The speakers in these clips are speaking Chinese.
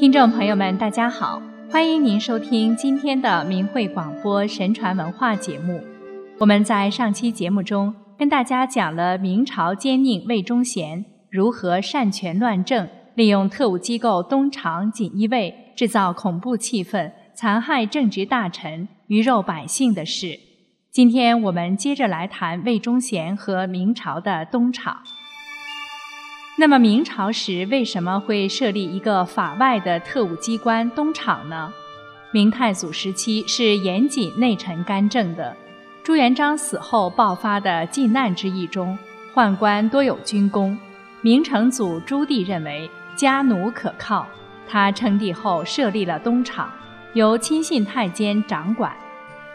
听众朋友们，大家好，欢迎您收听今天的明慧广播神传文化节目。我们在上期节目中跟大家讲了明朝奸佞魏忠贤如何擅权乱政，利用特务机构东厂锦衣卫制造恐怖气氛，残害正直大臣、鱼肉百姓的事。今天我们接着来谈魏忠贤和明朝的东厂。那么明朝时为什么会设立一个法外的特务机关东厂呢？明太祖时期是严谨内臣干政的，朱元璋死后爆发的靖难之役中，宦官多有军功。明成祖朱棣认为家奴可靠，他称帝后设立了东厂，由亲信太监掌管。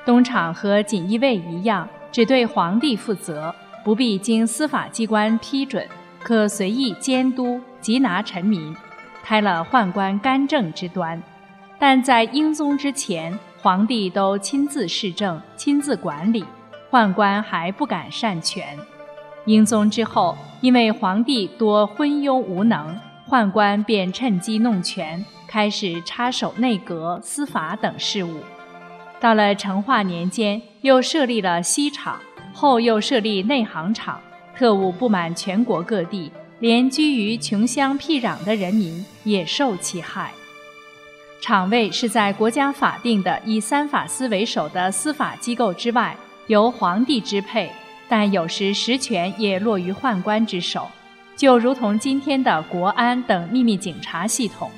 东厂和锦衣卫一样，只对皇帝负责，不必经司法机关批准。可随意监督缉拿臣民，开了宦官干政之端。但在英宗之前，皇帝都亲自施政、亲自管理，宦官还不敢擅权。英宗之后，因为皇帝多昏庸无能，宦官便趁机弄权，开始插手内阁、司法等事务。到了成化年间，又设立了西厂，后又设立内行厂。特务布满全国各地，连居于穷乡僻壤的人民也受其害。厂卫是在国家法定的以三法司为首的司法机构之外，由皇帝支配，但有时实权也落于宦官之手。就如同今天的国安等秘密警察系统，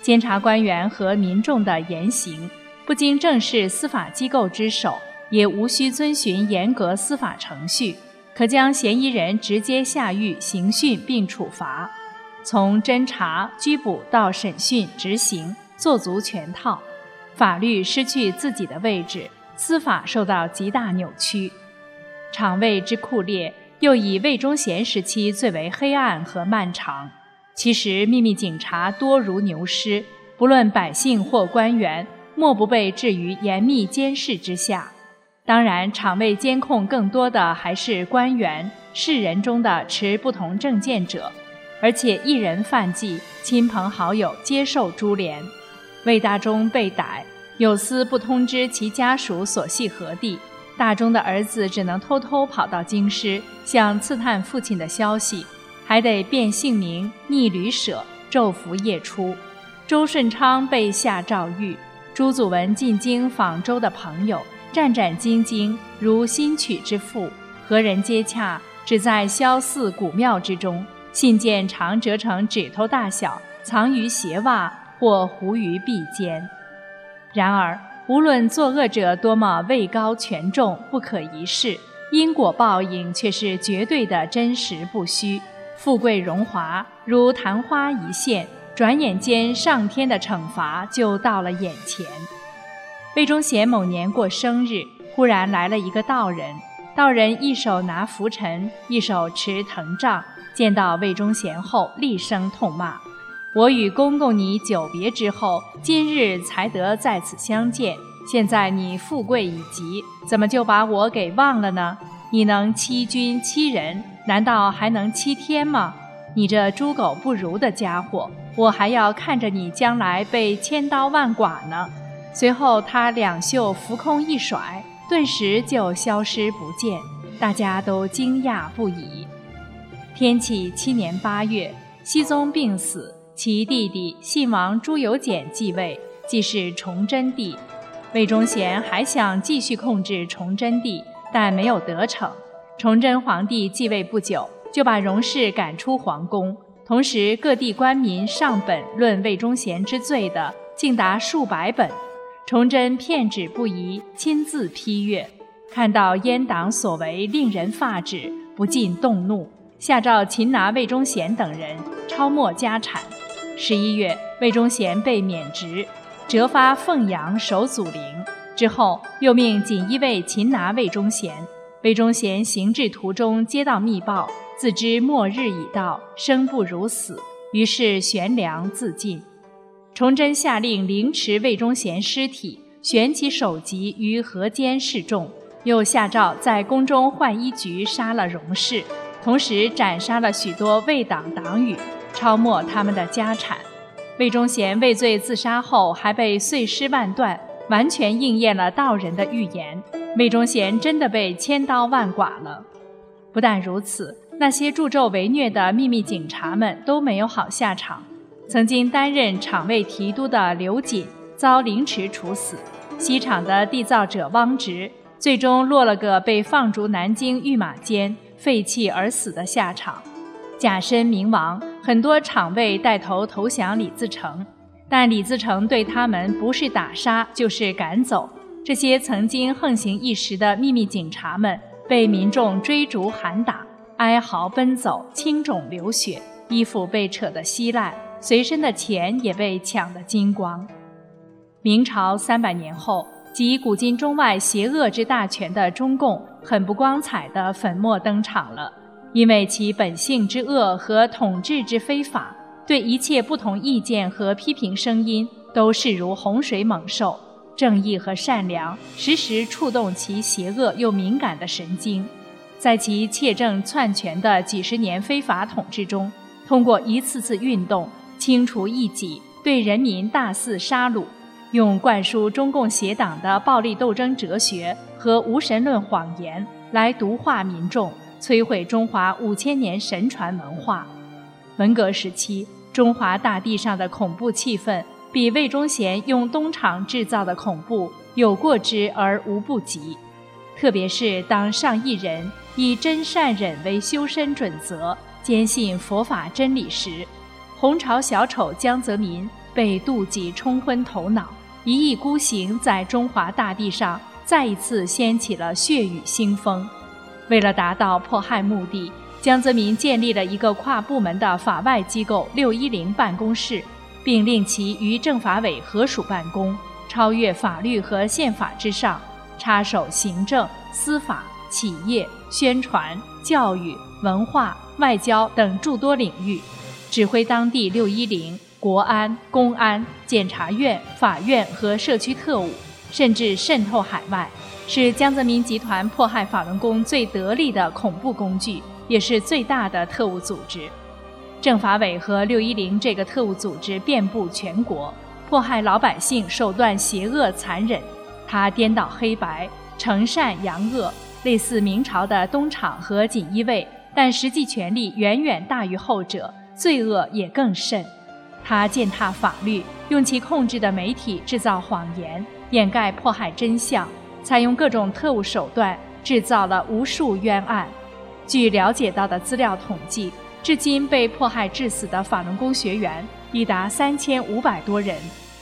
监察官员和民众的言行，不经正式司法机构之手，也无需遵循严格司法程序。可将嫌疑人直接下狱刑讯并处罚，从侦查、拘捕到审讯、执行，做足全套。法律失去自己的位置，司法受到极大扭曲。场位之酷烈，又以魏忠贤时期最为黑暗和漫长。其实秘密警察多如牛尸，不论百姓或官员，莫不被置于严密监视之下。当然，厂卫监控更多的还是官员、士人中的持不同政见者，而且一人犯忌，亲朋好友接受株连。魏大忠被逮，有司不通知其家属所系何地，大忠的儿子只能偷偷跑到京师，想刺探父亲的消息，还得变姓名、逆旅舍，昼伏夜出。周顺昌被下诏狱，朱祖文进京访周的朋友。战战兢兢，如新娶之妇，和人接洽，只在萧寺古庙之中。信件常折成指头大小，藏于鞋袜或糊于臂间。然而，无论作恶者多么位高权重、不可一世，因果报应却是绝对的真实不虚。富贵荣华如昙花一现，转眼间上天的惩罚就到了眼前。魏忠贤某年过生日，忽然来了一个道人。道人一手拿拂尘，一手持藤杖。见到魏忠贤后，厉声痛骂：“我与公公你久别之后，今日才得在此相见。现在你富贵已极，怎么就把我给忘了呢？你能欺君欺人，难道还能欺天吗？你这猪狗不如的家伙，我还要看着你将来被千刀万剐呢！”随后，他两袖浮空一甩，顿时就消失不见，大家都惊讶不已。天启七年八月，熹宗病死，其弟弟信王朱由检继位，即是崇祯帝。魏忠贤还想继续控制崇祯帝，但没有得逞。崇祯皇帝继位不久，就把荣氏赶出皇宫，同时各地官民上本论魏忠贤之罪的，竟达数百本。崇祯片纸不移，亲自批阅，看到阉党所为令人发指，不禁动怒，下诏擒拿魏忠贤等人，抄没家产。十一月，魏忠贤被免职，折发凤阳守祖陵。之后，又命锦衣卫擒拿魏忠贤。魏忠贤行至途中，接到密报，自知末日已到，生不如死，于是悬梁自尽。崇祯下令凌迟魏忠贤尸体，悬其首级于河间示众，又下诏在宫中浣衣局杀了荣氏，同时斩杀了许多魏党党羽，抄没他们的家产。魏忠贤畏罪自杀后，还被碎尸万段，完全应验了道人的预言。魏忠贤真的被千刀万剐了。不但如此，那些助纣为虐的秘密警察们都没有好下场。曾经担任厂卫提督的刘瑾遭凌迟处死，西厂的缔造者汪直最终落了个被放逐南京御马监废弃而死的下场。假身冥王，很多厂卫带头投降李自成，但李自成对他们不是打杀就是赶走。这些曾经横行一时的秘密警察们，被民众追逐喊打，哀嚎奔走，青肿流血，衣服被扯得稀烂，随身的钱也被抢得精光。明朝三百年后，集古今中外邪恶之大权的中共，很不光彩的粉墨登场了。因为其本性之恶和统治之非法，对一切不同意见和批评声音都视如洪水猛兽。正义和善良时时触动其邪恶又敏感的神经，在其窃政篡权的几十年非法统治中，通过一次次运动清除异己，对人民大肆杀戮，用灌输中共邪党的暴力斗争哲学和无神论谎言来毒化民众。摧毁中华五千年神传文化。文革时期，中华大地上的恐怖气氛，比魏忠贤用东厂制造的恐怖有过之而无不及。特别是当上亿人以真善忍为修身准则，坚信佛法真理时，红潮小丑江泽民被妒忌冲昏头脑，一意孤行，在中华大地上再一次掀起了血雨腥风。为了达到迫害目的，江泽民建立了一个跨部门的法外机构“六一零办公室”，并令其与政法委合署办公，超越法律和宪法之上，插手行政、司法、企业、宣传、教育、文化、外交等诸多领域，指挥当地“六一零”国安、公安、检察院、法院和社区特务，甚至渗透海外。是江泽民集团迫害法轮功最得力的恐怖工具，也是最大的特务组织。政法委和六一零这个特务组织遍布全国，迫害老百姓手段邪恶残忍。他颠倒黑白，惩善扬恶，类似明朝的东厂和锦衣卫，但实际权力远远大于后者，罪恶也更甚。他践踏法律，用其控制的媒体制造谎言，掩盖迫害真相。采用各种特务手段，制造了无数冤案。据了解到的资料统计，至今被迫害致死的法轮功学员已达三千五百多人，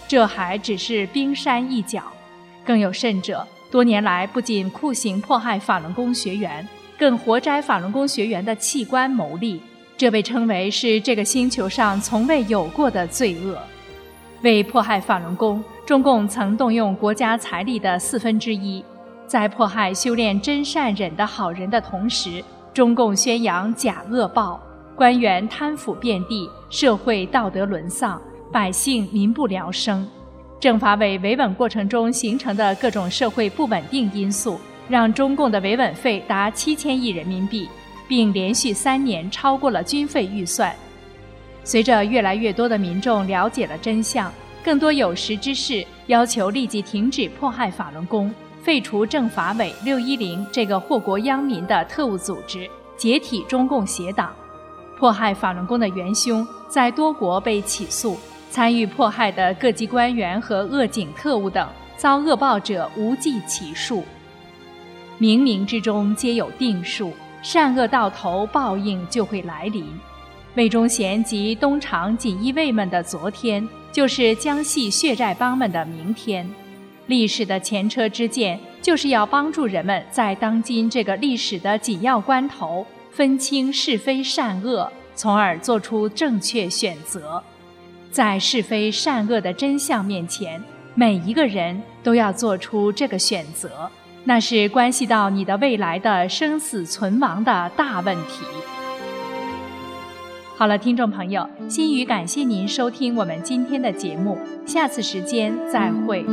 这还只是冰山一角。更有甚者，多年来不仅酷刑迫害法轮功学员，更活摘法轮功学员的器官牟利，这被称为是这个星球上从未有过的罪恶。为迫害法轮功。中共曾动用国家财力的四分之一，在迫害修炼真善忍的好人的同时，中共宣扬假恶报，官员贪腐遍地，社会道德沦丧，百姓民不聊生。政法委维稳过程中形成的各种社会不稳定因素，让中共的维稳费达七千亿人民币，并连续三年超过了军费预算。随着越来越多的民众了解了真相。更多有识之士要求立即停止迫害法轮功，废除政法委六一零这个祸国殃民的特务组织，解体中共邪党。迫害法轮功的元凶在多国被起诉，参与迫害的各级官员和恶警特务等遭恶报者无计其数。冥冥之中皆有定数，善恶到头，报应就会来临。魏忠贤及东厂锦衣卫们的昨天。就是江西血债帮们的明天，历史的前车之鉴，就是要帮助人们在当今这个历史的紧要关头分清是非善恶，从而做出正确选择。在是非善恶的真相面前，每一个人都要做出这个选择，那是关系到你的未来的生死存亡的大问题。好了，听众朋友，心语感谢您收听我们今天的节目，下次时间再会。